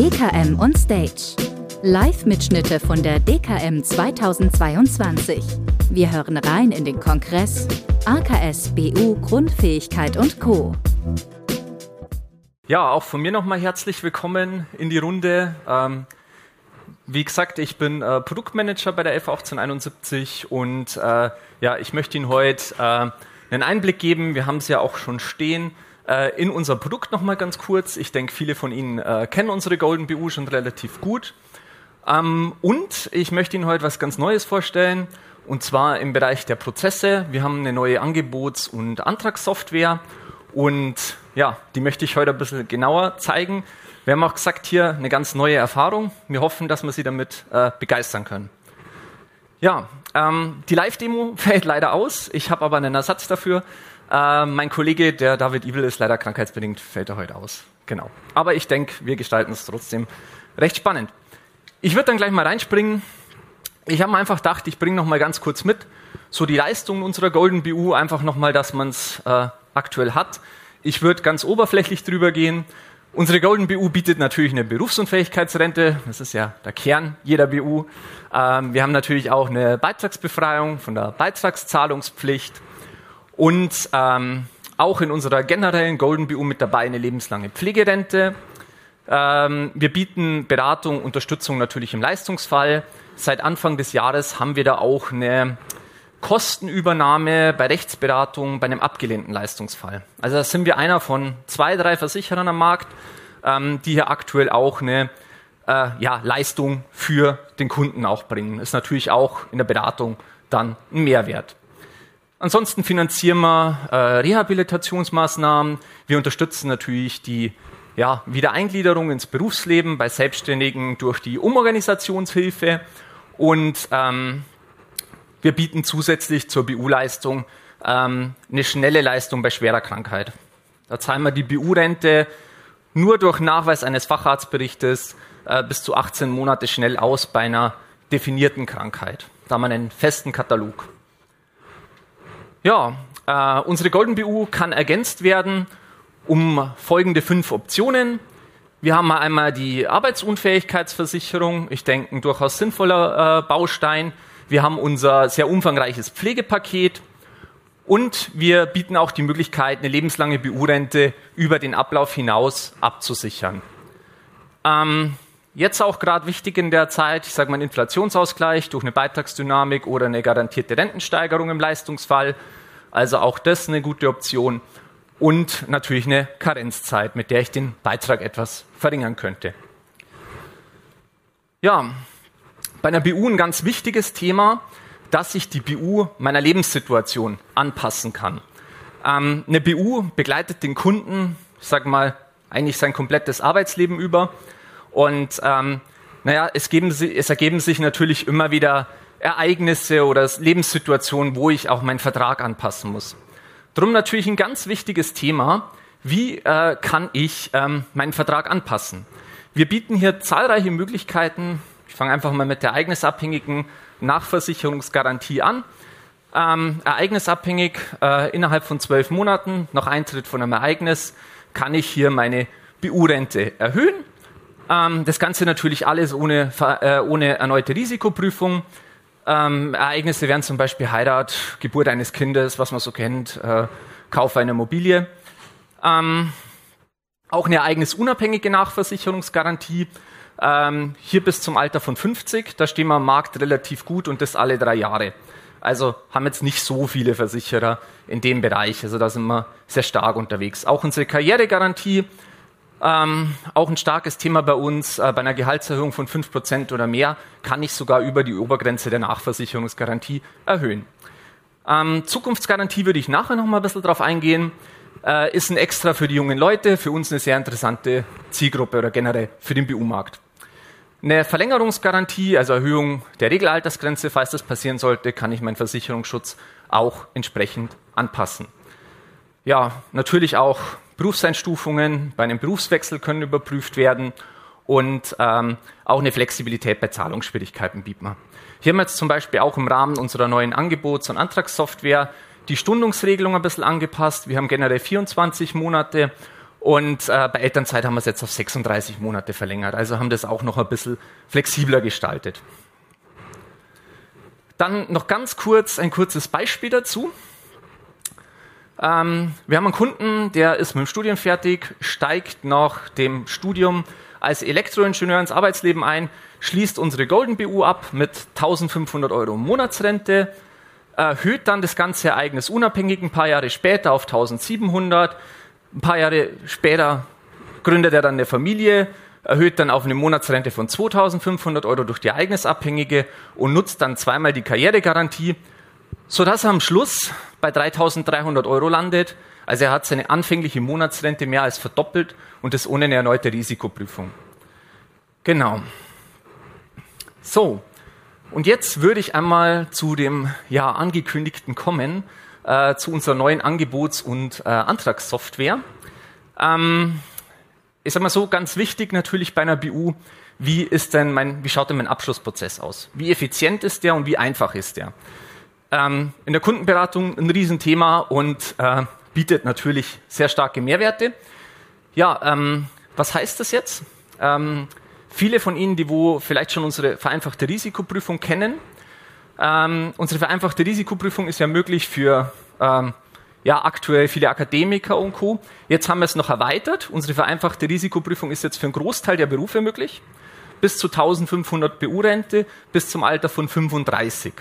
DKM on Stage. Live-Mitschnitte von der DKM 2022. Wir hören rein in den Kongress AKS BU Grundfähigkeit und Co. Ja, auch von mir nochmal herzlich willkommen in die Runde. Ähm, wie gesagt, ich bin äh, Produktmanager bei der f 1871 und äh, ja, ich möchte Ihnen heute äh, einen Einblick geben. Wir haben es ja auch schon stehen äh, in unser Produkt nochmal ganz kurz. Ich denke, viele von Ihnen äh, kennen unsere Golden BU schon relativ gut. Ähm, und ich möchte Ihnen heute was ganz Neues vorstellen, und zwar im Bereich der Prozesse. Wir haben eine neue Angebots- und Antragssoftware und ja, die möchte ich heute ein bisschen genauer zeigen. Wir haben auch gesagt, hier eine ganz neue Erfahrung. Wir hoffen, dass wir Sie damit äh, begeistern können. Ja, ähm, die Live-Demo fällt leider aus. Ich habe aber einen Ersatz dafür. Äh, mein Kollege, der David Evil, ist leider krankheitsbedingt, fällt er heute aus. Genau. Aber ich denke, wir gestalten es trotzdem recht spannend. Ich würde dann gleich mal reinspringen. Ich habe mir einfach gedacht, ich bringe noch mal ganz kurz mit, so die Leistung unserer Golden BU, einfach noch mal, dass man es äh, aktuell hat. Ich würde ganz oberflächlich drüber gehen. Unsere Golden BU bietet natürlich eine Berufsunfähigkeitsrente. Das ist ja der Kern jeder BU. Ähm, wir haben natürlich auch eine Beitragsbefreiung von der Beitragszahlungspflicht und ähm, auch in unserer generellen Golden BU mit dabei eine lebenslange Pflegerente. Ähm, wir bieten Beratung, Unterstützung natürlich im Leistungsfall. Seit Anfang des Jahres haben wir da auch eine Kostenübernahme bei Rechtsberatung bei einem abgelehnten Leistungsfall. Also da sind wir einer von zwei, drei Versicherern am Markt, ähm, die hier aktuell auch eine äh, ja, Leistung für den Kunden auch bringen. Ist natürlich auch in der Beratung dann ein Mehrwert. Ansonsten finanzieren wir äh, Rehabilitationsmaßnahmen. Wir unterstützen natürlich die ja, Wiedereingliederung ins Berufsleben bei Selbstständigen durch die Umorganisationshilfe und ähm, wir bieten zusätzlich zur BU-Leistung ähm, eine schnelle Leistung bei schwerer Krankheit. Da zahlen wir die BU-Rente nur durch Nachweis eines Facharztberichtes äh, bis zu 18 Monate schnell aus bei einer definierten Krankheit. Da haben wir einen festen Katalog. Ja, äh, unsere Golden BU kann ergänzt werden um folgende fünf Optionen. Wir haben einmal die Arbeitsunfähigkeitsversicherung. Ich denke, ein durchaus sinnvoller äh, Baustein. Wir haben unser sehr umfangreiches Pflegepaket und wir bieten auch die Möglichkeit, eine lebenslange BU-Rente über den Ablauf hinaus abzusichern. Ähm, jetzt auch gerade wichtig in der Zeit, ich sage mal Inflationsausgleich durch eine Beitragsdynamik oder eine garantierte Rentensteigerung im Leistungsfall. Also auch das eine gute Option. Und natürlich eine Karenzzeit, mit der ich den Beitrag etwas verringern könnte. Ja, bei einer BU ein ganz wichtiges Thema, dass ich die BU meiner Lebenssituation anpassen kann. Ähm, eine BU begleitet den Kunden, ich sage mal, eigentlich sein komplettes Arbeitsleben über. Und ähm, naja, es, geben, es ergeben sich natürlich immer wieder Ereignisse oder Lebenssituationen, wo ich auch meinen Vertrag anpassen muss. Drum natürlich ein ganz wichtiges Thema. Wie äh, kann ich ähm, meinen Vertrag anpassen? Wir bieten hier zahlreiche Möglichkeiten, ich fange einfach mal mit der ereignisabhängigen Nachversicherungsgarantie an. Ähm, ereignisabhängig äh, innerhalb von zwölf Monaten nach Eintritt von einem Ereignis kann ich hier meine BU-Rente erhöhen. Ähm, das Ganze natürlich alles ohne, äh, ohne erneute Risikoprüfung. Ähm, Ereignisse wären zum Beispiel Heirat, Geburt eines Kindes, was man so kennt, äh, Kauf einer Immobilie. Ähm, auch eine ereignisunabhängige Nachversicherungsgarantie ähm, hier bis zum Alter von 50, da stehen wir am Markt relativ gut und das alle drei Jahre. Also haben jetzt nicht so viele Versicherer in dem Bereich. Also da sind wir sehr stark unterwegs. Auch unsere Karrieregarantie, ähm, auch ein starkes Thema bei uns. Äh, bei einer Gehaltserhöhung von 5% oder mehr kann ich sogar über die Obergrenze der Nachversicherungsgarantie erhöhen. Ähm, Zukunftsgarantie würde ich nachher noch mal ein bisschen drauf eingehen. Äh, ist ein Extra für die jungen Leute, für uns eine sehr interessante Zielgruppe oder generell für den BU-Markt. Eine Verlängerungsgarantie, also Erhöhung der Regelaltersgrenze, falls das passieren sollte, kann ich meinen Versicherungsschutz auch entsprechend anpassen. Ja, natürlich auch Berufseinstufungen bei einem Berufswechsel können überprüft werden und ähm, auch eine Flexibilität bei Zahlungsschwierigkeiten bieten wir. Hier haben wir jetzt zum Beispiel auch im Rahmen unserer neuen Angebots- und Antragssoftware die Stundungsregelung ein bisschen angepasst. Wir haben generell 24 Monate Und äh, bei Elternzeit haben wir es jetzt auf 36 Monate verlängert. Also haben das auch noch ein bisschen flexibler gestaltet. Dann noch ganz kurz ein kurzes Beispiel dazu. Ähm, wir haben einen Kunden, der ist mit dem Studium fertig, steigt nach dem Studium als Elektroingenieur ins Arbeitsleben ein, schließt unsere Golden BU ab mit 1500 Euro Monatsrente, erhöht dann das ganze Ereignis unabhängig ein paar Jahre später auf 1700, ein paar Jahre später gründet er dann eine Familie, erhöht dann auf eine Monatsrente von 2500 Euro durch die Ereignisabhängige und nutzt dann zweimal die Karrieregarantie, sodass er am Schluss bei 3300 Euro landet. Also er hat seine anfängliche Monatsrente mehr als verdoppelt und das ohne eine erneute Risikoprüfung. Genau. So, und jetzt würde ich einmal zu dem ja angekündigten kommen, äh, zu unserer neuen Angebots- und äh, Antragssoftware. Ähm, ich mal so, ganz wichtig natürlich bei einer BU, wie ist denn mein, wie schaut denn mein Abschlussprozess aus? Wie effizient ist der und wie einfach ist der? Ähm, in der Kundenberatung ein Riesenthema und äh, bietet natürlich sehr starke Mehrwerte. Ja, ähm, was heißt das jetzt? Ähm, viele von Ihnen, die wo vielleicht schon unsere vereinfachte Risikoprüfung kennen, ähm, unsere vereinfachte Risikoprüfung ist ja möglich für ähm, ja, aktuell viele Akademiker und Co. Jetzt haben wir es noch erweitert. Unsere vereinfachte Risikoprüfung ist jetzt für einen Großteil der Berufe möglich. Bis zu 1500 BU-Rente bis zum Alter von 35.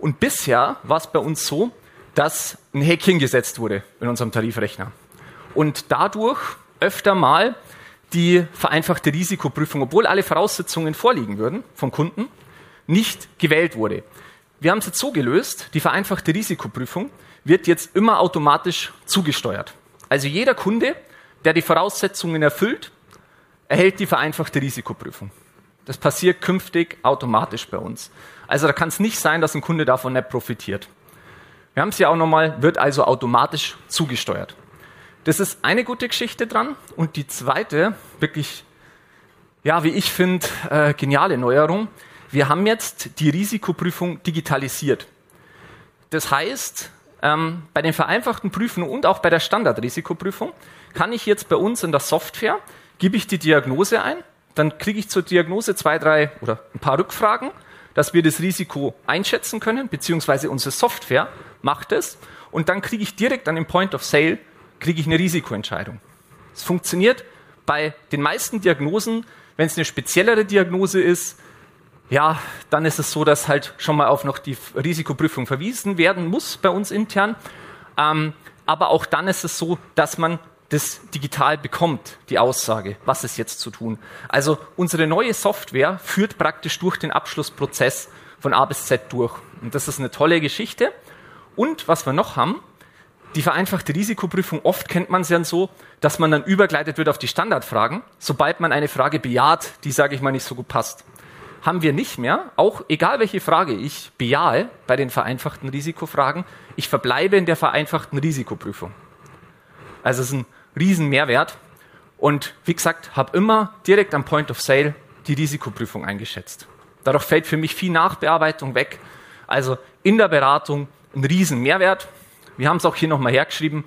Und bisher war es bei uns so, dass ein Häkchen gesetzt wurde in unserem Tarifrechner. Und dadurch öfter mal die vereinfachte Risikoprüfung, obwohl alle Voraussetzungen vorliegen würden vom Kunden, nicht gewählt wurde. Wir haben es jetzt so gelöst, die vereinfachte Risikoprüfung wird jetzt immer automatisch zugesteuert. Also jeder Kunde, der die Voraussetzungen erfüllt, erhält die vereinfachte Risikoprüfung. Das passiert künftig automatisch bei uns. Also da kann es nicht sein, dass ein Kunde davon nicht profitiert. Wir haben es ja auch nochmal, wird also automatisch zugesteuert. Das ist eine gute Geschichte dran. Und die zweite, wirklich, ja, wie ich finde, äh, geniale Neuerung. Wir haben jetzt die Risikoprüfung digitalisiert. Das heißt, ähm, bei den vereinfachten Prüfungen und auch bei der Standardrisikoprüfung kann ich jetzt bei uns in der Software, gebe ich die Diagnose ein, dann kriege ich zur Diagnose zwei, drei oder ein paar Rückfragen, dass wir das Risiko einschätzen können, beziehungsweise unsere Software macht es und dann kriege ich direkt an dem Point of Sale kriege ich eine Risikoentscheidung. Es funktioniert bei den meisten Diagnosen, wenn es eine speziellere Diagnose ist, ja, dann ist es so, dass halt schon mal auf noch die Risikoprüfung verwiesen werden muss bei uns intern. Ähm, aber auch dann ist es so, dass man das digital bekommt, die Aussage, was ist jetzt zu tun. Also unsere neue Software führt praktisch durch den Abschlussprozess von A bis Z durch. Und das ist eine tolle Geschichte. Und was wir noch haben, die vereinfachte Risikoprüfung, oft kennt man es ja so, dass man dann übergleitet wird auf die Standardfragen, sobald man eine Frage bejaht, die, sage ich mal, nicht so gut passt haben wir nicht mehr, auch egal welche Frage ich bejahe bei den vereinfachten Risikofragen, ich verbleibe in der vereinfachten Risikoprüfung. Also es ist ein riesen Mehrwert. Und wie gesagt, habe immer direkt am Point of Sale die Risikoprüfung eingeschätzt. Dadurch fällt für mich viel Nachbearbeitung weg. Also in der Beratung ein riesen Mehrwert. Wir haben es auch hier nochmal hergeschrieben.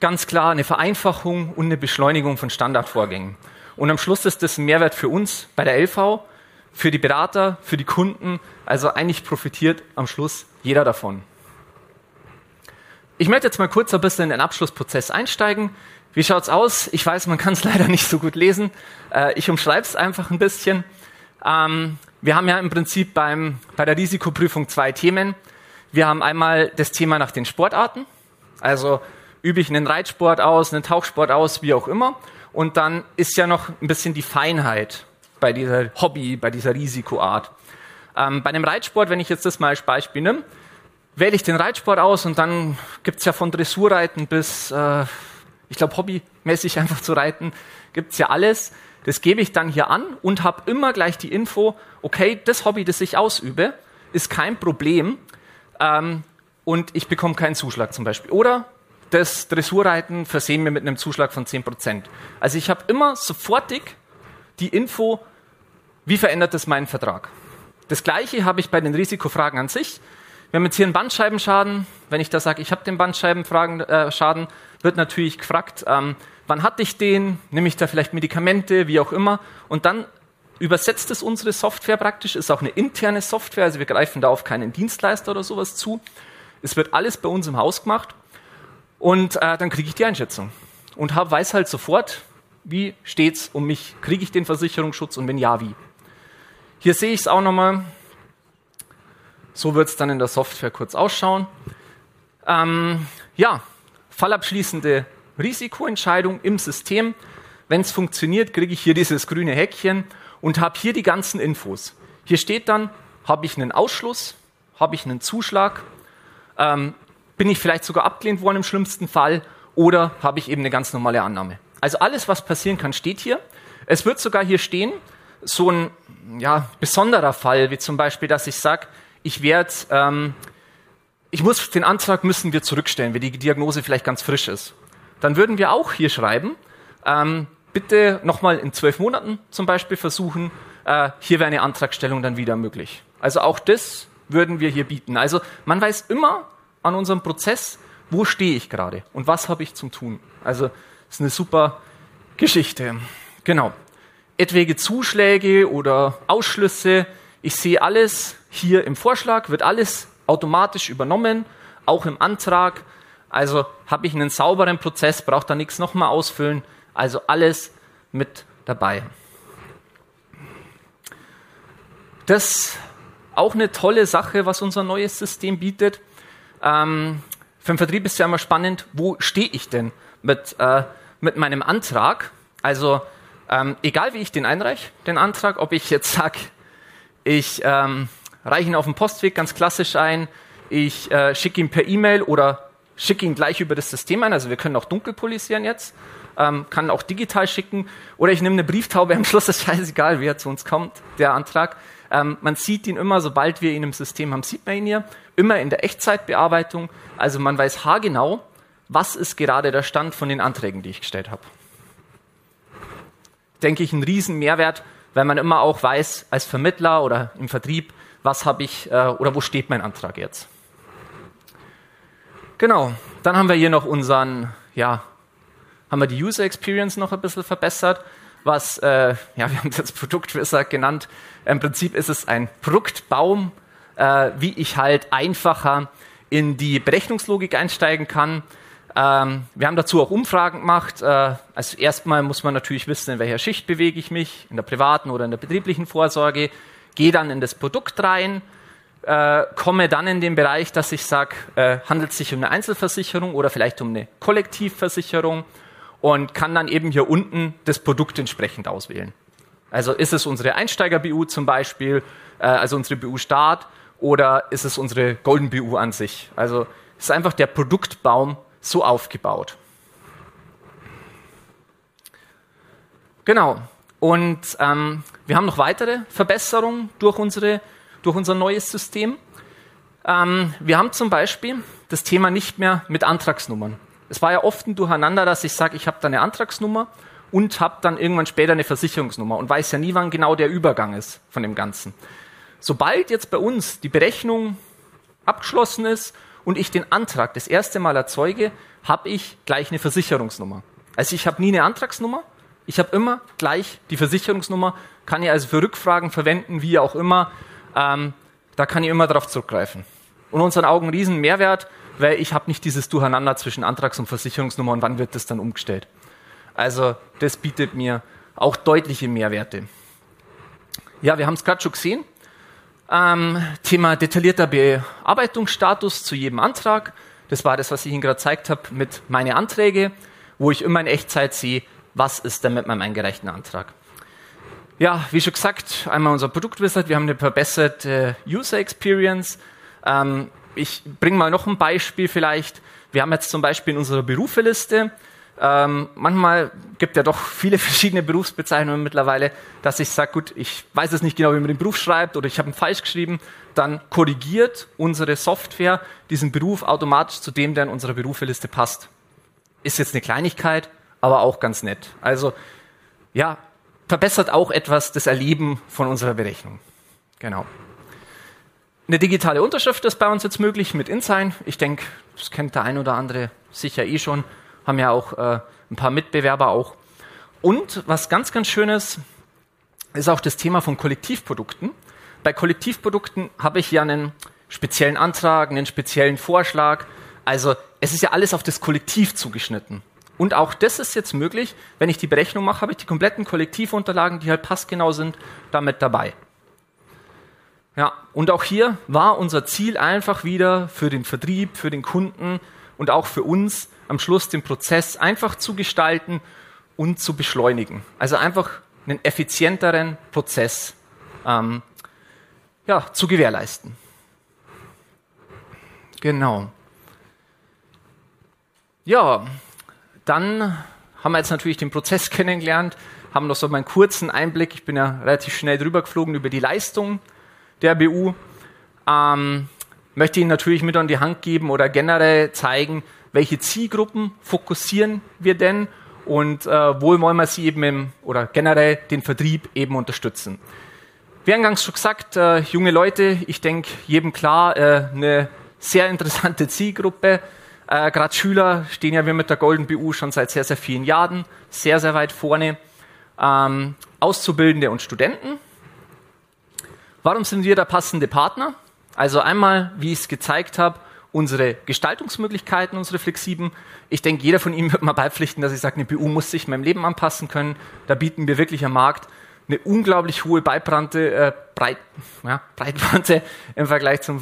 Ganz klar eine Vereinfachung und eine Beschleunigung von Standardvorgängen. Und am Schluss ist das ein Mehrwert für uns bei der LV, für die Berater, für die Kunden. Also eigentlich profitiert am Schluss jeder davon. Ich möchte jetzt mal kurz ein bisschen in den Abschlussprozess einsteigen. Wie schaut's aus? Ich weiß, man kann es leider nicht so gut lesen. Äh, ich umschreibe es einfach ein bisschen. Ähm, wir haben ja im Prinzip beim, bei der Risikoprüfung zwei Themen. Wir haben einmal das Thema nach den Sportarten. Also übe ich einen Reitsport aus, einen Tauchsport aus, wie auch immer. Und dann ist ja noch ein bisschen die Feinheit bei dieser Hobby, bei dieser Risikoart. Ähm, bei einem Reitsport, wenn ich jetzt das mal als Beispiel nehme, wähle ich den Reitsport aus und dann gibt's ja von Dressurreiten bis, äh, ich glaube, hobbymäßig einfach zu reiten, gibt's ja alles. Das gebe ich dann hier an und habe immer gleich die Info, okay, das Hobby, das ich ausübe, ist kein Problem ähm, und ich bekomme keinen Zuschlag zum Beispiel. Oder das Dressurreiten versehen wir mit einem Zuschlag von 10%. Also ich habe immer sofortig die Info, wie verändert das meinen Vertrag? Das gleiche habe ich bei den Risikofragen an sich. Wir haben jetzt hier einen Bandscheibenschaden. Wenn ich da sage, ich habe den Bandscheibenschaden, äh, wird natürlich gefragt, ähm, wann hatte ich den, nehme ich da vielleicht Medikamente, wie auch immer. Und dann übersetzt es unsere Software praktisch, ist auch eine interne Software, also wir greifen da auf keinen Dienstleister oder sowas zu. Es wird alles bei uns im Haus gemacht und äh, dann kriege ich die Einschätzung und hab, weiß halt sofort, wie steht's um mich, kriege ich den Versicherungsschutz und wenn ja, wie. Hier sehe ich es auch nochmal. So wird es dann in der Software kurz ausschauen. Ähm, ja, fallabschließende Risikoentscheidung im System. Wenn es funktioniert, kriege ich hier dieses grüne Häkchen und habe hier die ganzen Infos. Hier steht dann, habe ich einen Ausschluss, habe ich einen Zuschlag, ähm, bin ich vielleicht sogar abgelehnt worden im schlimmsten Fall oder habe ich eben eine ganz normale Annahme. Also alles, was passieren kann, steht hier. Es wird sogar hier stehen, so ein ja, besonderer Fall, wie zum Beispiel, dass ich sage, ich werde, ähm, ich muss den Antrag müssen wir zurückstellen, weil die Diagnose vielleicht ganz frisch ist. Dann würden wir auch hier schreiben, ähm, bitte nochmal in zwölf Monaten zum Beispiel versuchen, äh, hier wäre eine Antragstellung dann wieder möglich. Also auch das würden wir hier bieten. Also man weiß immer an unserem Prozess, wo stehe ich gerade und was habe ich zum Tun. Also ist eine super Geschichte. Genau. Etwaige Zuschläge oder Ausschlüsse, ich sehe alles hier im Vorschlag, wird alles automatisch übernommen, auch im Antrag. Also habe ich einen sauberen Prozess, brauche da nichts nochmal ausfüllen. Also alles mit dabei. Das auch eine tolle Sache, was unser neues System bietet. Ähm, für den Vertrieb ist ja immer spannend, wo stehe ich denn mit, äh, mit meinem Antrag? Also ähm, egal wie ich den einreiche, den Antrag, ob ich jetzt sage, ich ähm, reiche ihn auf dem Postweg ganz klassisch ein, ich äh, schicke ihn per E-Mail oder schicke ihn gleich über das System ein, also wir können auch dunkel polisieren jetzt, ähm, kann auch digital schicken. Oder ich nehme eine Brieftaube, am Schluss ist scheißegal, wer zu uns kommt, der Antrag. Ähm, man sieht ihn immer, sobald wir ihn im System haben, sieht man ihn hier, immer in der Echtzeitbearbeitung, also man weiß haargenau, was ist gerade der Stand von den Anträgen, die ich gestellt habe. Denke ich, ein Riesenmehrwert, weil man immer auch weiß, als Vermittler oder im Vertrieb, was habe ich äh, oder wo steht mein Antrag jetzt. Genau, dann haben wir hier noch unseren, ja, haben wir die User Experience noch ein bisschen verbessert, was, äh, ja, wir haben das Produktwizard genannt. Im Prinzip ist es ein Produktbaum, äh, wie ich halt einfacher in die Berechnungslogik einsteigen kann. Ähm, wir haben dazu auch Umfragen gemacht. Äh, also erstmal muss man natürlich wissen, in welcher Schicht bewege ich mich, in der privaten oder in der betrieblichen Vorsorge. Gehe dann in das Produkt rein, äh, komme dann in den Bereich, dass ich sage, äh, handelt es sich um eine Einzelversicherung oder vielleicht um eine Kollektivversicherung und kann dann eben hier unten das Produkt entsprechend auswählen. Also ist es unsere Einsteiger-BU zum Beispiel, äh, also unsere BU Start, oder ist es unsere Golden BU an sich? Also ist einfach der Produktbaum so aufgebaut. Genau. Und ähm, wir haben noch weitere Verbesserungen durch, unsere, durch unser neues System. Ähm, wir haben zum Beispiel das Thema nicht mehr mit Antragsnummern. Es war ja oft ein Durcheinander, dass ich sage, ich habe da eine Antragsnummer und habe dann irgendwann später eine Versicherungsnummer und weiß ja nie, wann genau der Übergang ist von dem Ganzen. Sobald jetzt bei uns die Berechnung abgeschlossen ist und ich den Antrag das erste Mal erzeuge, habe ich gleich eine Versicherungsnummer. Also ich habe nie eine Antragsnummer, ich habe immer gleich die Versicherungsnummer, kann ich also für Rückfragen verwenden, wie auch immer. Ähm, da kann ich immer darauf zurückgreifen. Und unseren Augen riesen Mehrwert, weil ich habe nicht dieses Durcheinander zwischen Antrags- und Versicherungsnummer und wann wird das dann umgestellt. Also das bietet mir auch deutliche Mehrwerte. Ja, wir haben es gerade schon gesehen. Ähm, Thema detaillierter Bearbeitungsstatus zu jedem Antrag. Das war das, was ich Ihnen gerade gezeigt habe mit meine Anträge, wo ich immer in Echtzeit sehe, was ist denn mit meinem eingereichten Antrag. Ja, wie schon gesagt, einmal unser Produktwizard, wir haben eine verbesserte User Experience. Ähm, ich bringe mal noch ein Beispiel vielleicht. Wir haben jetzt zum Beispiel in unserer Berufeliste ähm, manchmal gibt ja doch viele verschiedene Berufsbezeichnungen mittlerweile, dass ich sage, gut, ich weiß es nicht genau, wie man den Beruf schreibt oder ich habe ihn falsch geschrieben, dann korrigiert unsere Software diesen Beruf automatisch zu dem, der in unserer Berufeliste passt. Ist jetzt eine Kleinigkeit, aber auch ganz nett. Also ja, verbessert auch etwas das Erleben von unserer Berechnung. Genau. Eine digitale Unterschrift ist bei uns jetzt möglich mit InSign. Ich denke, das kennt der ein oder andere sicher eh schon haben ja auch äh, ein paar Mitbewerber auch. Und was ganz, ganz schönes ist auch das Thema von Kollektivprodukten. Bei Kollektivprodukten habe ich ja einen speziellen Antrag, einen speziellen Vorschlag. Also es ist ja alles auf das Kollektiv zugeschnitten. Und auch das ist jetzt möglich, wenn ich die Berechnung mache, habe ich die kompletten Kollektivunterlagen, die halt passgenau sind, damit dabei. Ja, und auch hier war unser Ziel einfach wieder für den Vertrieb, für den Kunden und auch für uns am Schluss den Prozess einfach zu gestalten und zu beschleunigen. Also einfach einen effizienteren Prozess ähm, ja, zu gewährleisten. Genau. Ja, dann haben wir jetzt natürlich den Prozess kennengelernt, haben noch so mal einen kurzen Einblick. Ich bin ja relativ schnell drüber geflogen über die Leistung der BU. Ähm, möchte Ihnen natürlich mit an die Hand geben oder generell zeigen, welche Zielgruppen fokussieren wir denn und äh, wo wollen wir sie eben im, oder generell den Vertrieb eben unterstützen. Wie eingangs schon gesagt, äh, junge Leute, ich denke jedem klar, äh, eine sehr interessante Zielgruppe. Äh, Gerade Schüler stehen ja wir mit der Golden BU schon seit sehr, sehr vielen Jahren sehr, sehr weit vorne. Ähm, Auszubildende und Studenten. Warum sind wir der passende Partner? Also einmal, wie ich es gezeigt habe, unsere Gestaltungsmöglichkeiten, unsere flexiblen. Ich denke, jeder von Ihnen wird mal beipflichten, dass ich sage, eine BU muss sich meinem Leben anpassen können. Da bieten wir wirklich am Markt eine unglaublich hohe Beibrannte, äh, Breit, ja, Breitbande im Vergleich zum,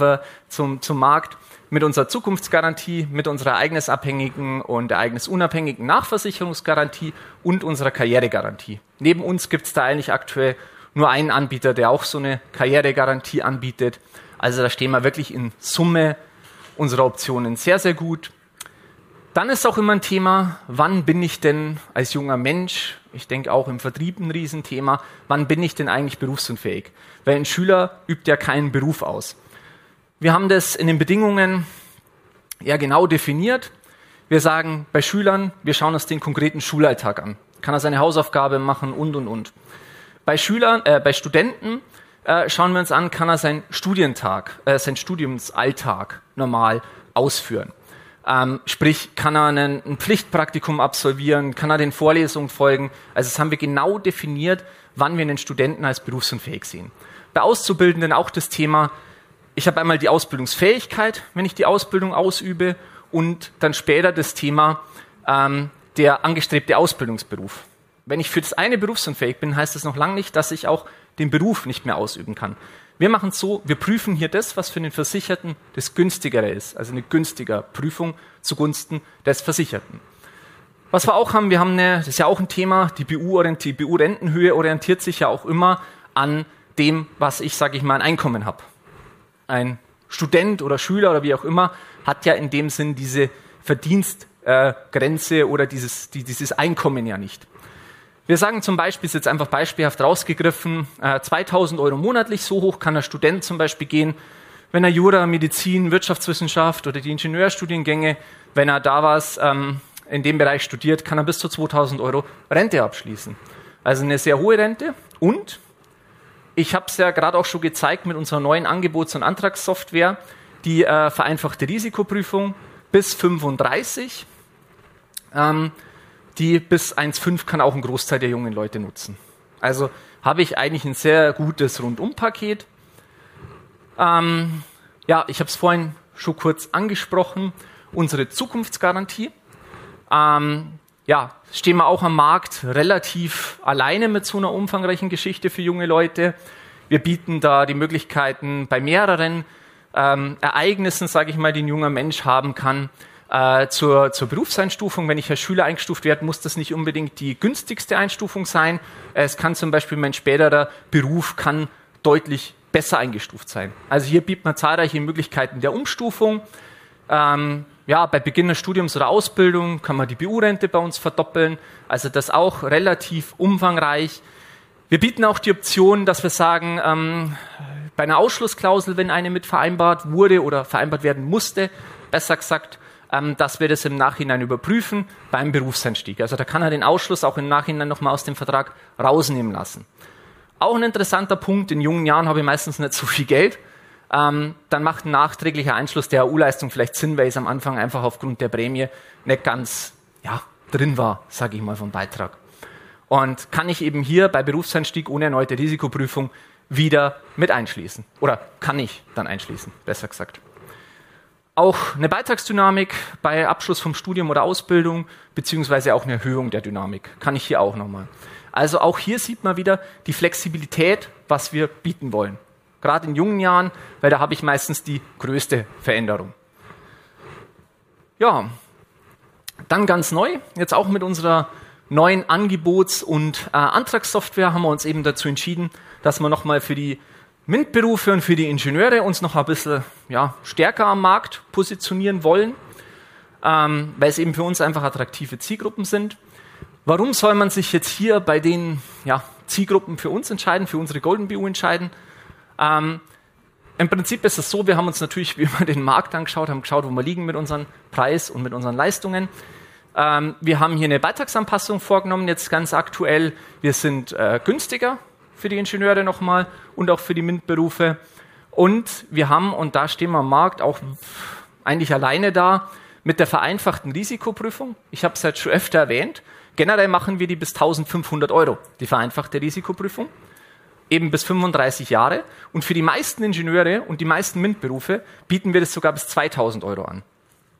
zum, zum Markt mit unserer Zukunftsgarantie, mit unserer ereignisabhängigen und ereignisunabhängigen Nachversicherungsgarantie und unserer Karrieregarantie. Neben uns gibt es da eigentlich aktuell nur einen Anbieter, der auch so eine Karrieregarantie anbietet. Also da stehen wir wirklich in Summe unserer Optionen sehr, sehr gut. Dann ist auch immer ein Thema, wann bin ich denn als junger Mensch, ich denke auch im Vertrieb ein Riesenthema, wann bin ich denn eigentlich berufsunfähig? Weil ein Schüler übt ja keinen Beruf aus. Wir haben das in den Bedingungen ja genau definiert. Wir sagen bei Schülern, wir schauen uns den konkreten Schulalltag an. Kann er seine Hausaufgabe machen und, und, und. Bei Schülern, äh, bei Studenten äh, schauen wir uns an, kann er seinen Studientag, äh, seinen Studiumsalltag normal ausführen. Ähm, sprich, kann er einen, ein Pflichtpraktikum absolvieren, kann er den Vorlesungen folgen. Also das haben wir genau definiert, wann wir einen Studenten als berufsunfähig sehen. Bei Auszubildenden auch das Thema, ich habe einmal die Ausbildungsfähigkeit, wenn ich die Ausbildung ausübe, und dann später das Thema ähm, der angestrebte Ausbildungsberuf. Wenn ich für das eine berufsunfähig bin, heißt das noch lange nicht, dass ich auch den Beruf nicht mehr ausüben kann. Wir machen es so, wir prüfen hier das, was für den Versicherten das günstigere ist, also eine günstige Prüfung zugunsten des Versicherten. Was wir auch haben, wir haben eine, das ist ja auch ein Thema, die BU-Rentenhöhe BU orientiert sich ja auch immer an dem, was ich, sage ich mal, ein Einkommen habe. Ein Student oder Schüler oder wie auch immer hat ja in dem Sinn diese Verdienstgrenze äh, oder dieses, die, dieses Einkommen ja nicht. Wir sagen zum Beispiel, ist jetzt einfach beispielhaft rausgegriffen, äh, 2000 Euro monatlich, so hoch kann ein Student zum Beispiel gehen, wenn er Jura, Medizin, Wirtschaftswissenschaft oder die Ingenieurstudiengänge, wenn er da was ähm, in dem Bereich studiert, kann er bis zu 2000 Euro Rente abschließen. Also eine sehr hohe Rente und ich habe es ja gerade auch schon gezeigt mit unserer neuen Angebots- und Antragssoftware, die äh, vereinfachte Risikoprüfung bis 35. Ähm, die bis 1,5 kann auch ein Großteil der jungen Leute nutzen. Also habe ich eigentlich ein sehr gutes Rundumpaket. Ähm, ja, ich habe es vorhin schon kurz angesprochen, unsere Zukunftsgarantie. Ähm, ja, stehen wir auch am Markt relativ alleine mit so einer umfangreichen Geschichte für junge Leute. Wir bieten da die Möglichkeiten bei mehreren ähm, Ereignissen, sage ich mal, die ein junger Mensch haben kann, äh, zur, zur Berufseinstufung, wenn ich als Schüler eingestuft werde, muss das nicht unbedingt die günstigste Einstufung sein. Es kann zum Beispiel mein späterer Beruf kann deutlich besser eingestuft sein. Also hier bietet man zahlreiche Möglichkeiten der Umstufung. Ähm, ja, bei Beginn des Studiums oder Ausbildung kann man die BU-Rente bei uns verdoppeln. Also das auch relativ umfangreich. Wir bieten auch die Option, dass wir sagen, ähm, bei einer Ausschlussklausel, wenn eine mit vereinbart wurde oder vereinbart werden musste, besser gesagt, ähm, dass wir das im Nachhinein überprüfen beim Berufseinstieg. Also da kann er den Ausschluss auch im Nachhinein nochmal aus dem Vertrag rausnehmen lassen. Auch ein interessanter Punkt, in jungen Jahren habe ich meistens nicht so viel Geld. Ähm, dann macht ein nachträglicher Einschluss der AU-Leistung vielleicht Sinn, weil es am Anfang einfach aufgrund der Prämie nicht ganz ja, drin war, sage ich mal, vom Beitrag. Und kann ich eben hier bei Berufseinstieg ohne erneute Risikoprüfung wieder mit einschließen. Oder kann ich dann einschließen, besser gesagt. Auch eine Beitragsdynamik bei Abschluss vom Studium oder Ausbildung, beziehungsweise auch eine Erhöhung der Dynamik, kann ich hier auch nochmal. Also auch hier sieht man wieder die Flexibilität, was wir bieten wollen. Gerade in jungen Jahren, weil da habe ich meistens die größte Veränderung. Ja, dann ganz neu, jetzt auch mit unserer neuen Angebots- und äh, Antragssoftware haben wir uns eben dazu entschieden, dass wir nochmal für die MINT-Berufe und für die Ingenieure uns noch ein bisschen ja, stärker am Markt positionieren wollen, ähm, weil es eben für uns einfach attraktive Zielgruppen sind. Warum soll man sich jetzt hier bei den ja, Zielgruppen für uns entscheiden, für unsere Golden BU entscheiden? Ähm, Im Prinzip ist es so, wir haben uns natürlich wie immer den Markt angeschaut, haben geschaut, wo wir liegen mit unserem Preis und mit unseren Leistungen. Ähm, wir haben hier eine Beitragsanpassung vorgenommen, jetzt ganz aktuell. Wir sind äh, günstiger für die Ingenieure nochmal und auch für die MINT-Berufe. Und wir haben, und da stehen wir am Markt auch eigentlich alleine da, mit der vereinfachten Risikoprüfung. Ich habe es jetzt schon öfter erwähnt. Generell machen wir die bis 1500 Euro, die vereinfachte Risikoprüfung. Eben bis 35 Jahre. Und für die meisten Ingenieure und die meisten MINT-Berufe bieten wir das sogar bis 2000 Euro an.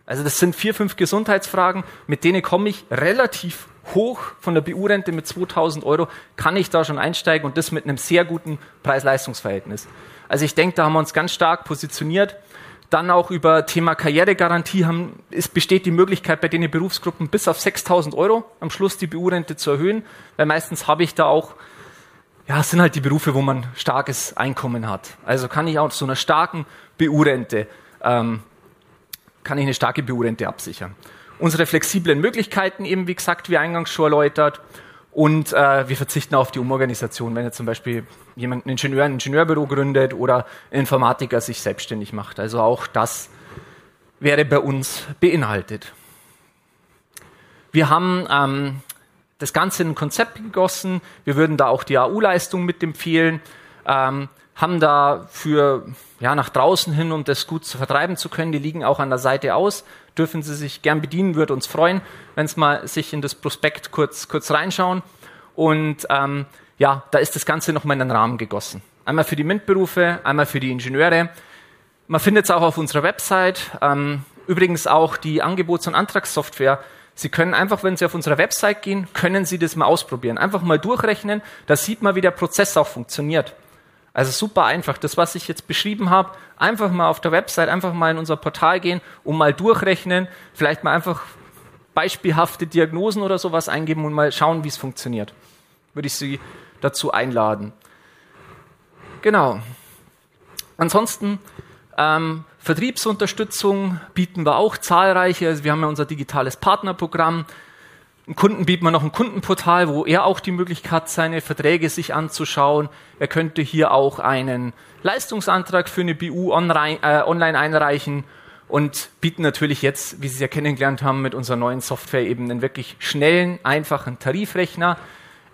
Also das sind vier, fünf Gesundheitsfragen, mit denen komme ich relativ hoch von der BU-Rente mit 2000 Euro, kann ich da schon einsteigen und das mit einem sehr guten Preis-Leistungs-Verhältnis. Also ich denke, da haben wir uns ganz stark positioniert. Dann auch über Thema Karrieregarantie haben, es besteht die Möglichkeit, bei den Berufsgruppen bis auf 6.000 Euro am Schluss die BU-Rente zu erhöhen, weil meistens habe ich da auch, ja, es sind halt die Berufe, wo man starkes Einkommen hat. Also kann ich auch so einer starken BU-Rente ähm, kann ich eine starke BU-Rente absichern. Unsere flexiblen Möglichkeiten eben, wie gesagt, wie eingangs schon erläutert. Und äh, wir verzichten auf die Umorganisation, wenn jetzt zum Beispiel jemand ein Ingenieur ein Ingenieurbüro gründet oder ein Informatiker sich selbstständig macht. Also auch das wäre bei uns beinhaltet. Wir haben ähm, das Ganze in ein Konzept gegossen. Wir würden da auch die AU-Leistung mit empfehlen. Ähm, haben da für ja, nach draußen hin, um das gut zu vertreiben zu können. Die liegen auch an der Seite aus. Dürfen Sie sich gern bedienen, würde uns freuen, wenn Sie mal sich in das Prospekt kurz, kurz reinschauen. Und ähm, ja, da ist das Ganze nochmal in den Rahmen gegossen. Einmal für die MINT-Berufe, einmal für die Ingenieure. Man findet es auch auf unserer Website. Ähm, übrigens auch die Angebots- und Antragssoftware. Sie können einfach, wenn Sie auf unserer Website gehen, können Sie das mal ausprobieren. Einfach mal durchrechnen. Da sieht man, wie der Prozess auch funktioniert. Also super einfach. Das, was ich jetzt beschrieben habe, einfach mal auf der Website, einfach mal in unser Portal gehen und mal durchrechnen, vielleicht mal einfach beispielhafte Diagnosen oder sowas eingeben und mal schauen, wie es funktioniert. Würde ich Sie dazu einladen. Genau. Ansonsten ähm, Vertriebsunterstützung bieten wir auch zahlreiche. Also wir haben ja unser digitales Partnerprogramm. Ein Kunden bieten wir noch ein Kundenportal, wo er auch die Möglichkeit hat, seine Verträge sich anzuschauen. Er könnte hier auch einen Leistungsantrag für eine BU online, äh, online einreichen und bieten natürlich jetzt, wie Sie es ja kennengelernt haben, mit unserer neuen Software eben einen wirklich schnellen, einfachen Tarifrechner.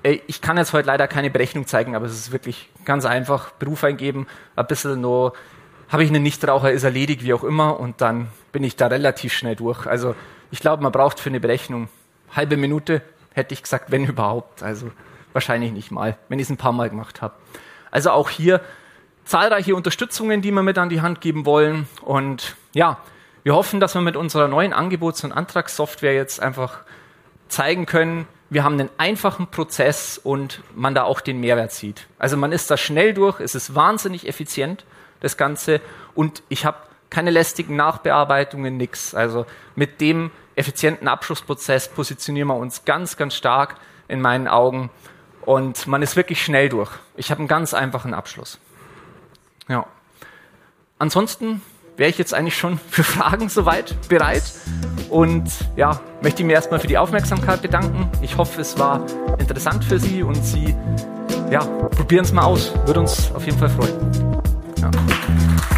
Äh, ich kann jetzt heute leider keine Berechnung zeigen, aber es ist wirklich ganz einfach. Beruf eingeben, ein bisschen nur, habe ich einen Nichtraucher, ist erledigt, wie auch immer, und dann bin ich da relativ schnell durch. Also ich glaube, man braucht für eine Berechnung halbe Minute, hätte ich gesagt, wenn überhaupt. Also wahrscheinlich nicht mal, wenn ich es ein paar Mal gemacht habe. Also auch hier zahlreiche Unterstützungen, die wir mit an die Hand geben wollen. Und ja, wir hoffen, dass wir mit unserer neuen Angebots- und Antragssoftware jetzt einfach zeigen können, wir haben einen einfachen Prozess und man da auch den Mehrwert sieht. Also man ist da schnell durch, es ist wahnsinnig effizient, das Ganze. Und ich habe keine lästigen Nachbearbeitungen, nix. Also mit dem effizienten Abschlussprozess positionieren wir uns ganz, ganz stark in meinen Augen. Und man ist wirklich schnell durch. Ich habe einen ganz einfachen Abschluss. Ja. Ansonsten wäre ich jetzt eigentlich schon für Fragen soweit bereit. Und ja, möchte ich mir erstmal für die Aufmerksamkeit bedanken. Ich hoffe, es war interessant für Sie und Sie ja, probieren es mal aus. Würde uns auf jeden Fall freuen. Ciao.